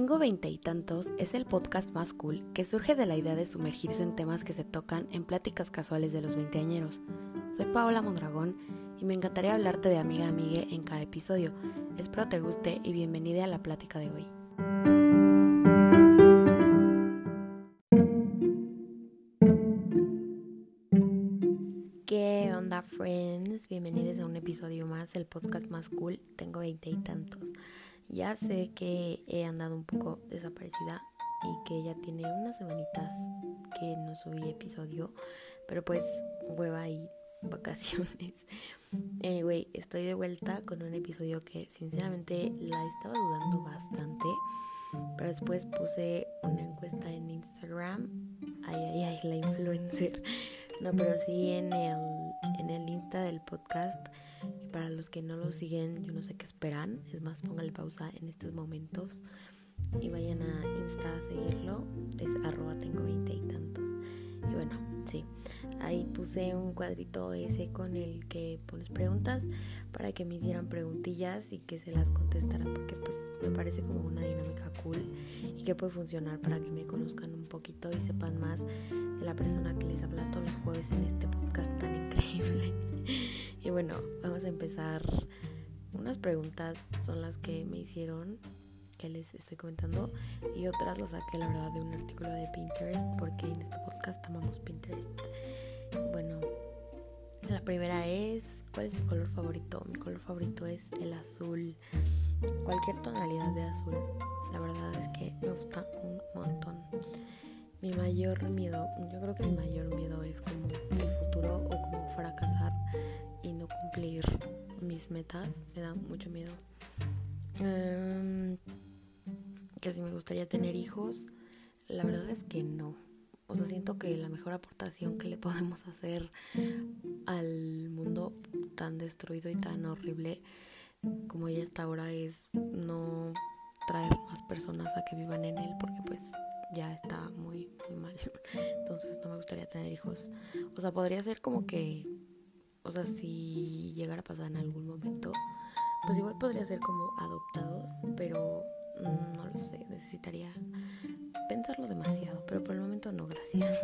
Tengo veinte y tantos es el podcast más cool que surge de la idea de sumergirse en temas que se tocan en pláticas casuales de los veinteañeros. Soy Paola Mondragón y me encantaría hablarte de amiga a amiga en cada episodio. Espero te guste y bienvenida a la plática de hoy. ¿Qué onda, friends? Bienvenidos a un episodio más, el podcast más cool. Tengo veinte y tantos. Ya sé que he andado un poco desaparecida y que ya tiene unas semanitas que no subí episodio, pero pues hueva y vacaciones. Anyway, estoy de vuelta con un episodio que sinceramente la estaba dudando bastante, pero después puse una encuesta en Instagram. Ay, ay, ay, la influencer. No, pero sí en el, en el Insta del podcast para los que no lo siguen, yo no sé qué esperan. Es más, póngale pausa en estos momentos y vayan a Insta a seguirlo. Es arroba tengo veinte y tantos. Y bueno, sí, ahí puse un cuadrito ese con el que pones preguntas para que me hicieran preguntillas y que se las contestara porque pues me parece como una dinámica cool y que puede funcionar para que me conozcan un poquito y sepan más de la persona que les habla todos los jueves en este podcast tan increíble. Bueno, vamos a empezar. Unas preguntas son las que me hicieron, que les estoy comentando, y otras las saqué, la verdad, de un artículo de Pinterest, porque en este podcast amamos Pinterest. Bueno, la primera es, ¿cuál es mi color favorito? Mi color favorito es el azul. Cualquier tonalidad de azul. La verdad es que me gusta un montón. Mi mayor miedo, yo creo que mi mayor miedo es como el futuro o como fracasar y no cumplir mis metas. Me da mucho miedo. que si me gustaría tener hijos, la verdad es que no. O sea, siento que la mejor aportación que le podemos hacer al mundo tan destruido y tan horrible como ya está ahora es no traer más personas a que vivan en él porque pues ya está muy, muy mal. Entonces no me gustaría tener hijos. O sea, podría ser como que, o sea, si llegara a pasar en algún momento, pues igual podría ser como adoptados, pero no lo sé, necesitaría pensarlo demasiado, pero por el momento no, gracias.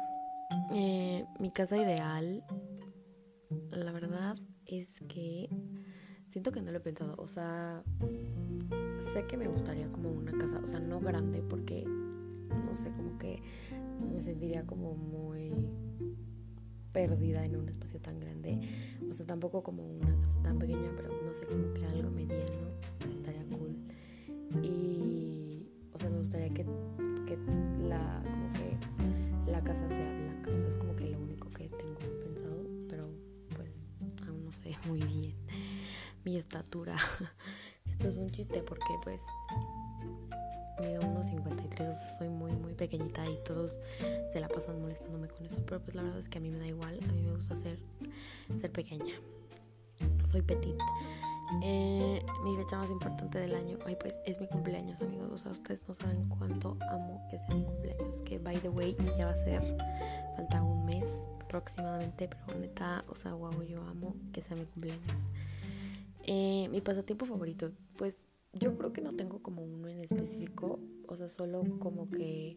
eh, mi casa ideal, la verdad es que siento que no lo he pensado, o sea, sé que me gustaría como una casa, o sea, no grande porque no sé, como que me sentiría como muy perdida en un espacio tan grande. O sea, tampoco como una casa tan pequeña, pero no sé, como que algo mediano estaría cool. Y, o sea, me gustaría que, que la, como que la casa sea blanca. O sea, es como que lo único que tengo pensado, pero pues aún no sé muy bien. Mi estatura. Esto es un chiste porque pues mido unos 53, o sea, soy muy, muy pequeñita y todos se la pasan molestándome con eso. Pero pues la verdad es que a mí me da igual, a mí me gusta ser, ser pequeña. Soy petit. Eh, mi fecha más importante del año, ay pues es mi cumpleaños amigos, o sea, ustedes no saben cuánto amo que sea mi cumpleaños, que by the way ya va a ser, falta un mes aproximadamente, pero neta, o sea, wow, yo amo que sea mi cumpleaños. Eh, mi pasatiempo favorito, pues yo creo que no tengo como uno en específico, o sea, solo como que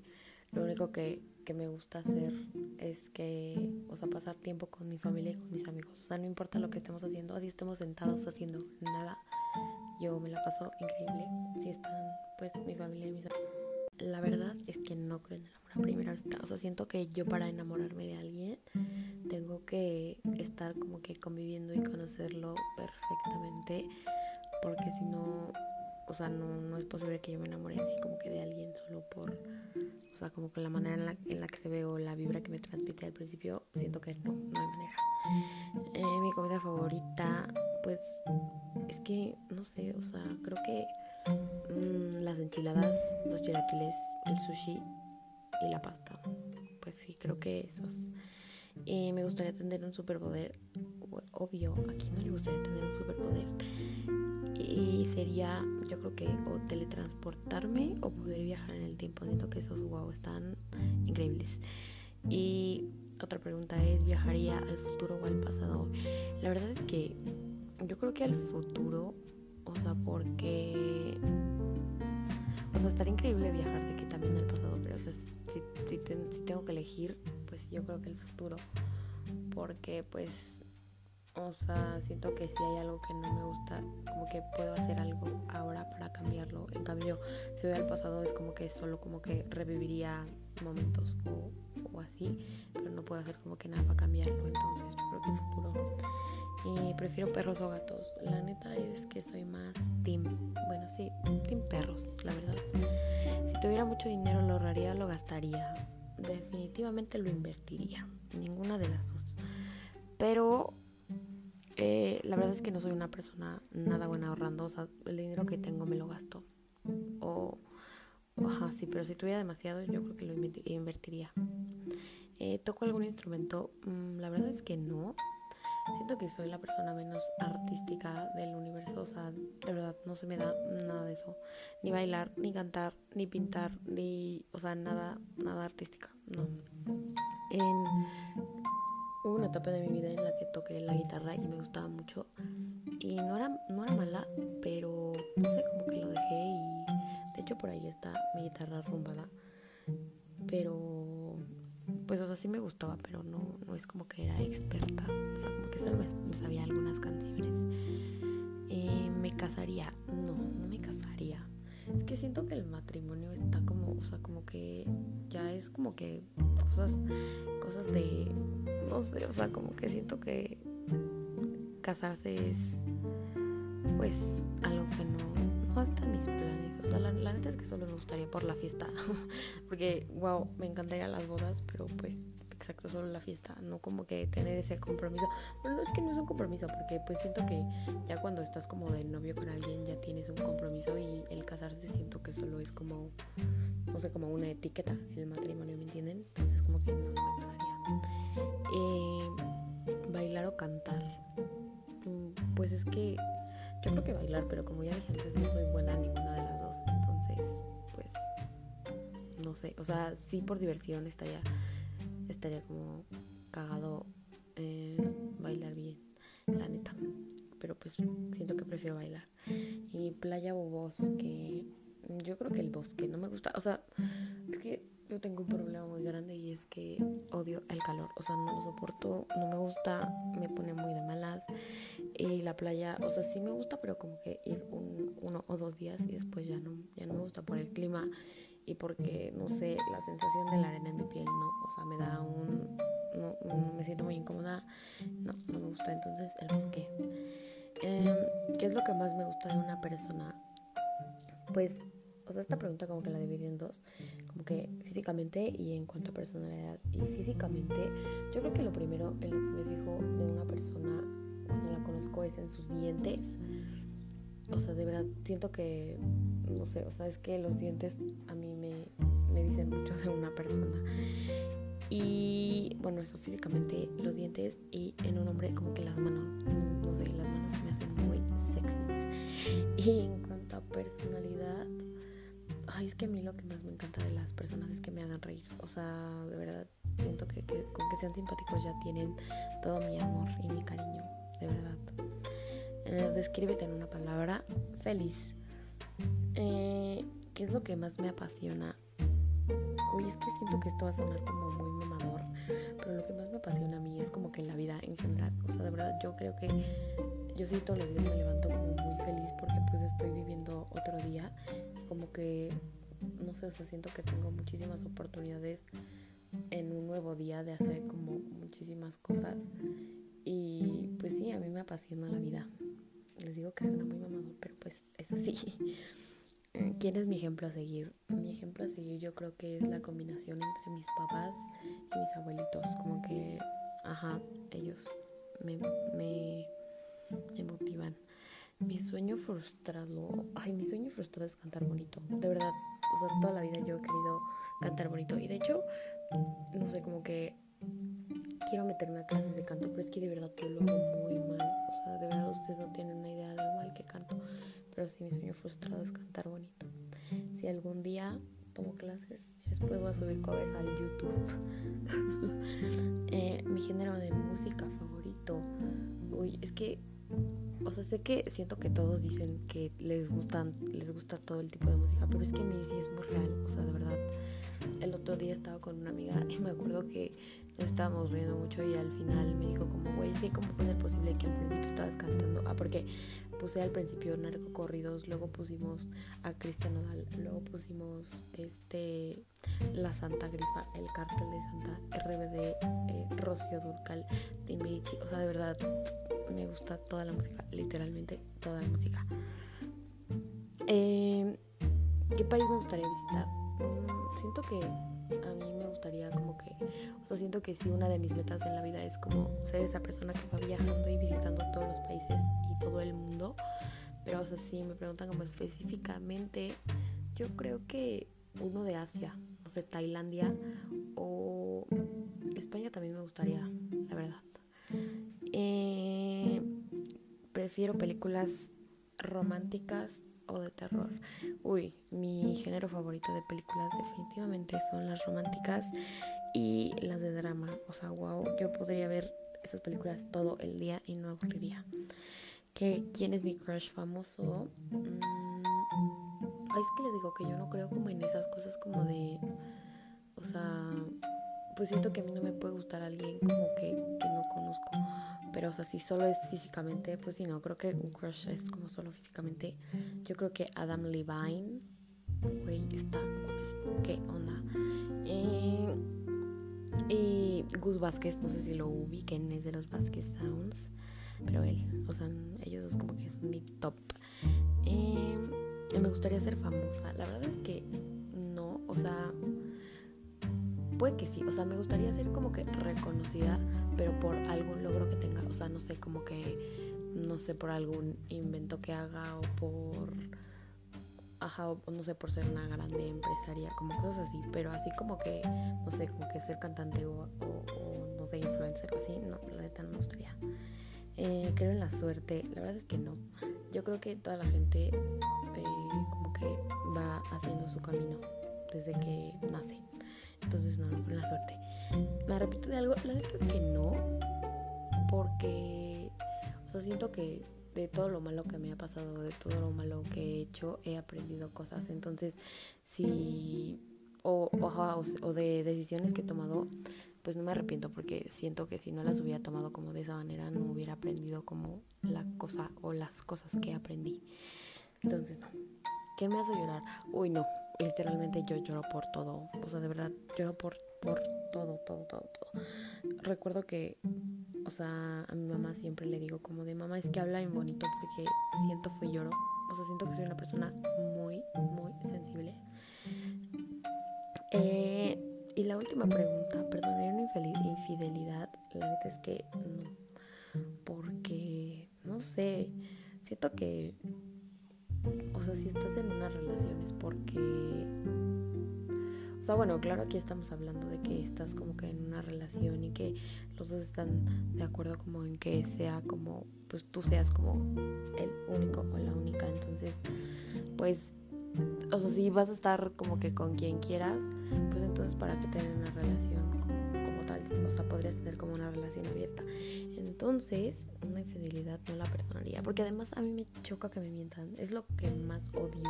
lo único que, que, me gusta hacer es que, o sea, pasar tiempo con mi familia y con mis amigos. O sea, no importa lo que estemos haciendo, así estemos sentados haciendo nada, yo me la paso increíble si están, pues, mi familia y mis amigos. La verdad es que no creo en el amor a primera. O sea, siento que yo para enamorarme de alguien tengo que estar como que conviviendo y conocerlo perfectamente. Porque si no, o sea, no, no es posible que yo me enamore así como que de alguien solo por, o sea, como que la manera en la, en la que se ve o la vibra que me transmite al principio, siento que no, no hay manera. Eh, mi comida favorita, pues, es que, no sé, o sea, creo que mmm, las enchiladas, los chilaquiles, el sushi y la pasta. Pues sí, creo que esos. Y me gustaría tener un superpoder, obvio, ¿a quién no le gustaría tener un superpoder? Y sería yo creo que o teletransportarme o poder viajar en el tiempo siento que esos wow están increíbles. Y otra pregunta es viajaría al futuro o al pasado la verdad es que yo creo que al futuro o sea porque o sea, estaría increíble viajar de que también al pasado, pero o sea, si, si, tengo que elegir, pues yo creo que el futuro, porque pues, o sea, siento que si hay algo que no me gusta, como que puedo hacer algo ahora para cambiarlo. En cambio, si voy al pasado es como que solo como que reviviría momentos o, o así, pero no puedo hacer como que nada para cambiarlo, entonces yo creo que futuro y prefiero perros o gatos. La neta es que soy más team. Bueno, sí, team perros, la verdad. Si tuviera mucho dinero lo ahorraría, lo gastaría. Definitivamente lo invertiría. Ninguna de las dos. Pero eh, la verdad es que no soy una persona nada buena ahorrando. O sea, el dinero que tengo me lo gasto. O, ajá, sí, pero si tuviera demasiado, yo creo que lo invertiría. Eh, ¿Toco algún instrumento? Mm, la verdad es que no siento que soy la persona menos artística del universo, o sea, de verdad no se me da nada de eso, ni bailar, ni cantar, ni pintar, ni, o sea, nada, nada artística, no. En, hubo una etapa de mi vida en la que toqué la guitarra y me gustaba mucho y no era, no era mala, pero no sé, como que lo dejé y de hecho por ahí está mi guitarra rumbada, pero pues o sea, sí me gustaba, pero no, no es como que era experta. O sea, como que solo me, sabía algunas canciones. Eh, ¿Me casaría? No, no me casaría. Es que siento que el matrimonio está como, o sea, como que ya es como que cosas, cosas de, no sé, o sea, como que siento que casarse es, pues, algo que no, no está en mis planes. O sea, la, neta es que solo me gustaría por la fiesta. Porque, wow, me encantaría las bodas, pero pues exacto, solo la fiesta, no como que tener ese compromiso. Bueno, no es que no es un compromiso, porque pues siento que ya cuando estás como de novio con alguien ya tienes un compromiso y el casarse siento que solo es como, no sé, como una etiqueta, el matrimonio, ¿me entienden? Entonces como que no me gustaría. Eh, bailar o cantar. Mm, pues es que yo creo que bailar, pero como ya dije antes, no soy buena en ninguna de las dos. Entonces, pues, no sé. O sea, sí por diversión estaría, estaría como cagado eh, bailar bien, la neta. Pero pues siento que prefiero bailar. Y playa o bosque. Yo creo que el bosque no me gusta. O sea, es que yo tengo un problema muy grande y es que odio el calor. O sea, no lo soporto, no me gusta, me pone muy de malas. Y la playa, o sea, sí me gusta, pero como que ir uno o dos días y después ya no, ya no me gusta por el clima y porque, no sé, la sensación de la arena en mi piel, ¿no? O sea, me da un... No, me siento muy incómoda, no, no me gusta. Entonces, el bosque. Em, ¿Qué es lo que más me gusta de una persona? Pues, o sea, esta pregunta como que la dividí en dos, como que físicamente y en cuanto a personalidad. Y físicamente, yo creo que lo primero en lo que me fijo de una persona cuando la conozco es en sus dientes. O sea, de verdad, siento que, no sé, o sea, es que los dientes a mí me, me dicen mucho de una persona. Y bueno, eso físicamente, los dientes y en un hombre como que las manos, no sé, las manos me hacen muy sexys. Y en cuanto a personalidad, ay, es que a mí lo que más me encanta de las personas es que me hagan reír. O sea, de verdad, siento que, que con que sean simpáticos ya tienen todo mi amor y mi cariño. Eh, descríbete en una palabra, feliz. Eh, ¿Qué es lo que más me apasiona? Uy, es que siento que esto va a sonar como muy mamador, pero lo que más me apasiona a mí es como que en la vida en general, o sea, de verdad yo creo que yo sí todos los días me levanto como muy feliz porque pues estoy viviendo otro día, como que, no sé, o sea, siento que tengo muchísimas oportunidades en un nuevo día de hacer como muchísimas cosas y pues sí, a mí me apasiona la vida. Les digo que suena muy mamado, pero pues es así. ¿Quién es mi ejemplo a seguir? Mi ejemplo a seguir yo creo que es la combinación entre mis papás y mis abuelitos. Como que, ajá, ellos me, me, me motivan. Mi sueño frustrado, ay, mi sueño frustrado es cantar bonito. De verdad, o sea, toda la vida yo he querido cantar bonito. Y de hecho, no sé, como que quiero meterme a clases de canto, pero es que de verdad yo lo hago muy mal. De verdad ustedes no tienen una idea de lo mal que canto. Pero sí, mi sueño frustrado es cantar bonito. Si algún día tomo clases, después voy a subir covers al YouTube. eh, mi género de música favorito. Uy, es que o sea, sé que siento que todos dicen que les gustan, les gusta todo el tipo de música, pero es que a mí sí es muy real, o sea, otro día estaba con una amiga y me acuerdo que nos estábamos riendo mucho y al final me dijo como, güey, sí, ¿cómo puede ser posible que al principio estabas cantando? Ah, porque puse al principio narcocorridos, luego pusimos a Cristian Nodal, luego pusimos este La Santa Grifa, el cartel de Santa, RBD, eh, Rocío Durcal, Timbirichi, o sea, de verdad me gusta toda la música, literalmente toda la música. Eh, ¿Qué país me gustaría visitar? Mm, siento que a mí me gustaría como que, o sea, siento que sí, una de mis metas en la vida es como ser esa persona que va viajando y visitando todos los países y todo el mundo. Pero, o sea, si me preguntan como específicamente, yo creo que uno de Asia, no sé, Tailandia o España también me gustaría, la verdad. Eh, prefiero películas románticas o de terror. Uy, mi género favorito de películas definitivamente son las románticas y las de drama. O sea, wow, yo podría ver esas películas todo el día y no aburriría. ¿Qué, ¿Quién es mi crush famoso? Mm, ay, es que les digo que yo no creo como en esas cosas como de... O sea, pues siento que a mí no me puede gustar alguien como que, que no conozco pero, o sea, si solo es físicamente, pues sí, no, creo que un crush es como solo físicamente. Yo creo que Adam Levine, güey, está guapísimo. ¿Qué onda? Eh, y Gus Vázquez, no sé si lo ubiquen, es de los Vázquez Sounds. Pero él, o sea, ellos dos como que es mi top. Eh, me gustaría ser famosa. La verdad es que no, o sea, puede que sí. O sea, me gustaría ser como que reconocida pero por algún logro que tenga, o sea, no sé, como que, no sé, por algún invento que haga o por, ajá, o no sé, por ser una grande empresaria, como cosas así, pero así como que, no sé, como que ser cantante o, no sé, influencer o así, no, la neta no me gustaría. Eh, creo en la suerte, la verdad es que no. Yo creo que toda la gente eh, como que va haciendo su camino desde que nace. Entonces no, no la suerte. Me arrepiento de algo, la neta es que no, porque, o sea, siento que de todo lo malo que me ha pasado, de todo lo malo que he hecho, he aprendido cosas. Entonces, si, o, o, o de decisiones que he tomado, pues no me arrepiento porque siento que si no las hubiera tomado como de esa manera, no hubiera aprendido como la cosa o las cosas que aprendí. Entonces, no. ¿Qué me hace llorar? Uy, no. Literalmente yo lloro por todo. O sea, de verdad, lloro por, por todo, todo, todo, todo. Recuerdo que, o sea, a mi mamá siempre le digo como de mamá, es que habla en bonito porque siento fue lloro. O sea, siento que soy una persona muy, muy sensible. Eh, y la última pregunta, perdón, una infidelidad? La neta es que no. Porque, no sé, siento que, o sea, si estás en una relación es porque sea, bueno, claro, aquí estamos hablando de que estás como que en una relación y que los dos están de acuerdo como en que sea como, pues tú seas como el único o la única. Entonces, pues, o sea, si vas a estar como que con quien quieras, pues entonces para qué tener una relación como, como tal, o sea, podrías tener como una relación abierta. Entonces, una infidelidad no la perdonaría, porque además a mí me choca que me mientan, es lo que más odio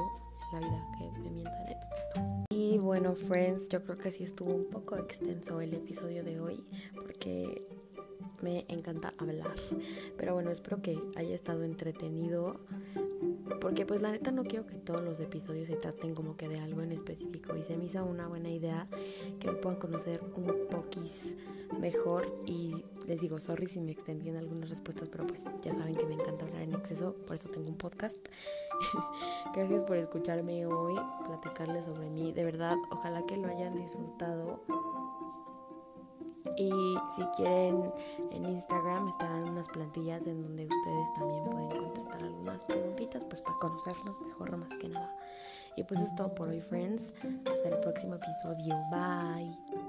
en la vida, que me mientan. Entonces, y bueno, friends, yo creo que sí estuvo un poco extenso el episodio de hoy porque me encanta hablar. Pero bueno, espero que haya estado entretenido. Porque pues la neta no quiero que todos los episodios se traten como que de algo en específico. Y se me hizo una buena idea que me puedan conocer un poquis mejor. Y les digo, sorry si me extendí en algunas respuestas, pero pues ya saben que me encanta hablar en exceso, por eso tengo un podcast. Gracias por escucharme hoy, platicarles sobre mí. De verdad, ojalá que lo hayan disfrutado. Y si quieren, en Instagram estarán unas plantillas en donde ustedes también pueden contestar algunas preguntitas, pues para conocernos mejor más que nada. Y pues es todo por hoy, friends. Hasta el próximo episodio. Bye.